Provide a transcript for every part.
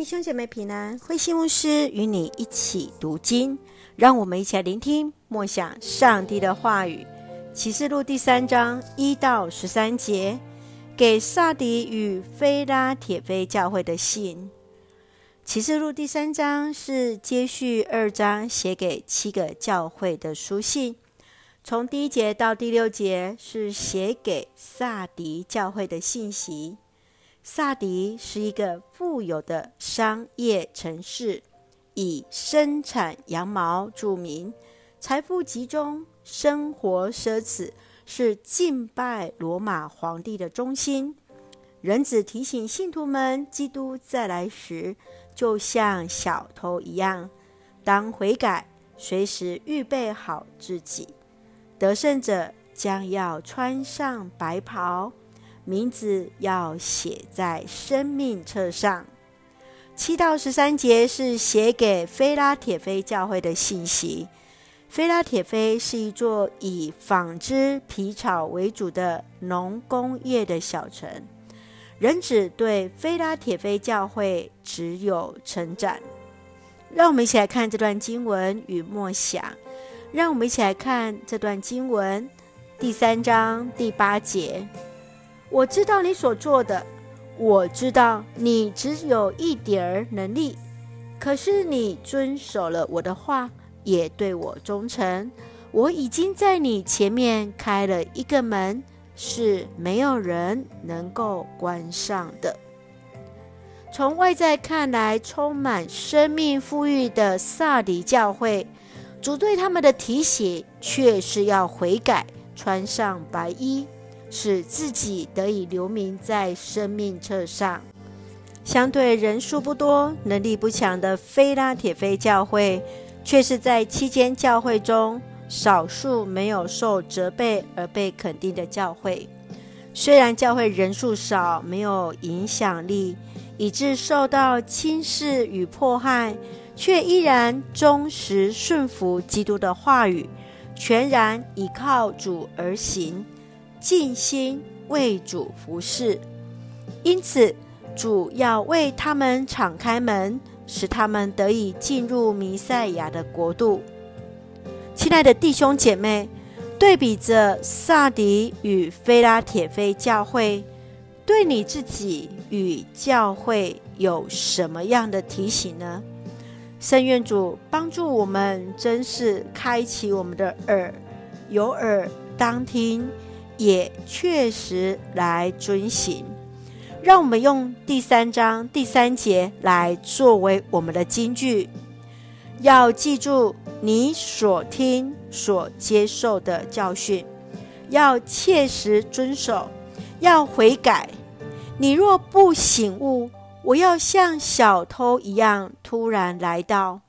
弟兄姐妹平安，灰心牧师与你一起读经，让我们一起来聆听默想上帝的话语。启示录第三章一到十三节，给撒迪与非拉铁非教会的信。启示录第三章是接续二章写给七个教会的书信，从第一节到第六节是写给撒迪教会的信息。萨迪是一个富有的商业城市，以生产羊毛著名，财富集中，生活奢侈，是敬拜罗马皇帝的中心。人子提醒信徒们，基督再来时，就像小偷一样，当悔改，随时预备好自己。得胜者将要穿上白袍。名字要写在生命册上。七到十三节是写给菲拉铁菲教会的信息。菲拉铁菲是一座以纺织皮草为主的农工业的小城。人子对菲拉铁菲教会只有称赞。让我们一起来看这段经文与默想。让我们一起来看这段经文第三章第八节。我知道你所做的，我知道你只有一点儿能力，可是你遵守了我的话，也对我忠诚。我已经在你前面开了一个门，是没有人能够关上的。从外在看来，充满生命富裕的萨迪教会，主对他们的提醒却是要悔改，穿上白衣。使自己得以留名在生命册上。相对人数不多、能力不强的非拉铁非教会，却是在七间教会中少数没有受责备而被肯定的教会。虽然教会人数少、没有影响力，以致受到轻视与迫害，却依然忠实顺服基督的话语，全然倚靠主而行。尽心为主服侍，因此主要为他们敞开门，使他们得以进入弥赛亚的国度。亲爱的弟兄姐妹，对比着撒迪与菲拉铁非教会，对你自己与教会有什么样的提醒呢？圣愿主帮助我们，真是开启我们的耳，有耳当听。也确实来遵行，让我们用第三章第三节来作为我们的金句。要记住你所听、所接受的教训，要切实遵守，要悔改。你若不醒悟，我要像小偷一样突然来到，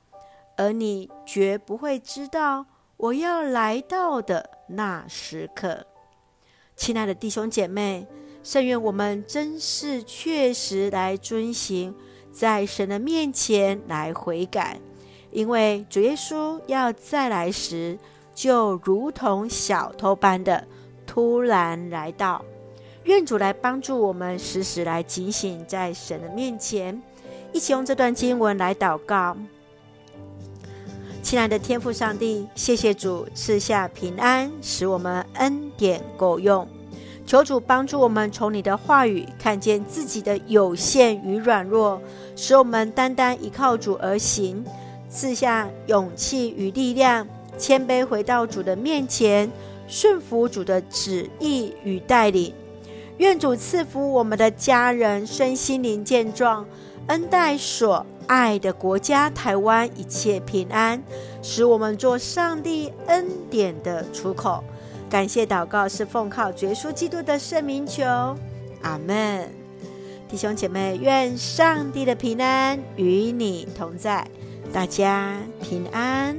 而你绝不会知道我要来到的那时刻。亲爱的弟兄姐妹，圣愿我们真是确实来遵行，在神的面前来悔改，因为主耶稣要再来时，就如同小偷般的突然来到。愿主来帮助我们，时时来警醒在神的面前，一起用这段经文来祷告。亲爱的天父上帝，谢谢主赐下平安，使我们恩典够用。求主帮助我们从你的话语看见自己的有限与软弱，使我们单单依靠主而行，赐下勇气与力量，谦卑回到主的面前，顺服主的旨意与带领。愿主赐福我们的家人身心灵健壮，恩待所爱的国家台湾一切平安，使我们做上帝恩典的出口。感谢祷告是奉靠绝稣基督的圣名求，阿门。弟兄姐妹，愿上帝的平安与你同在，大家平安。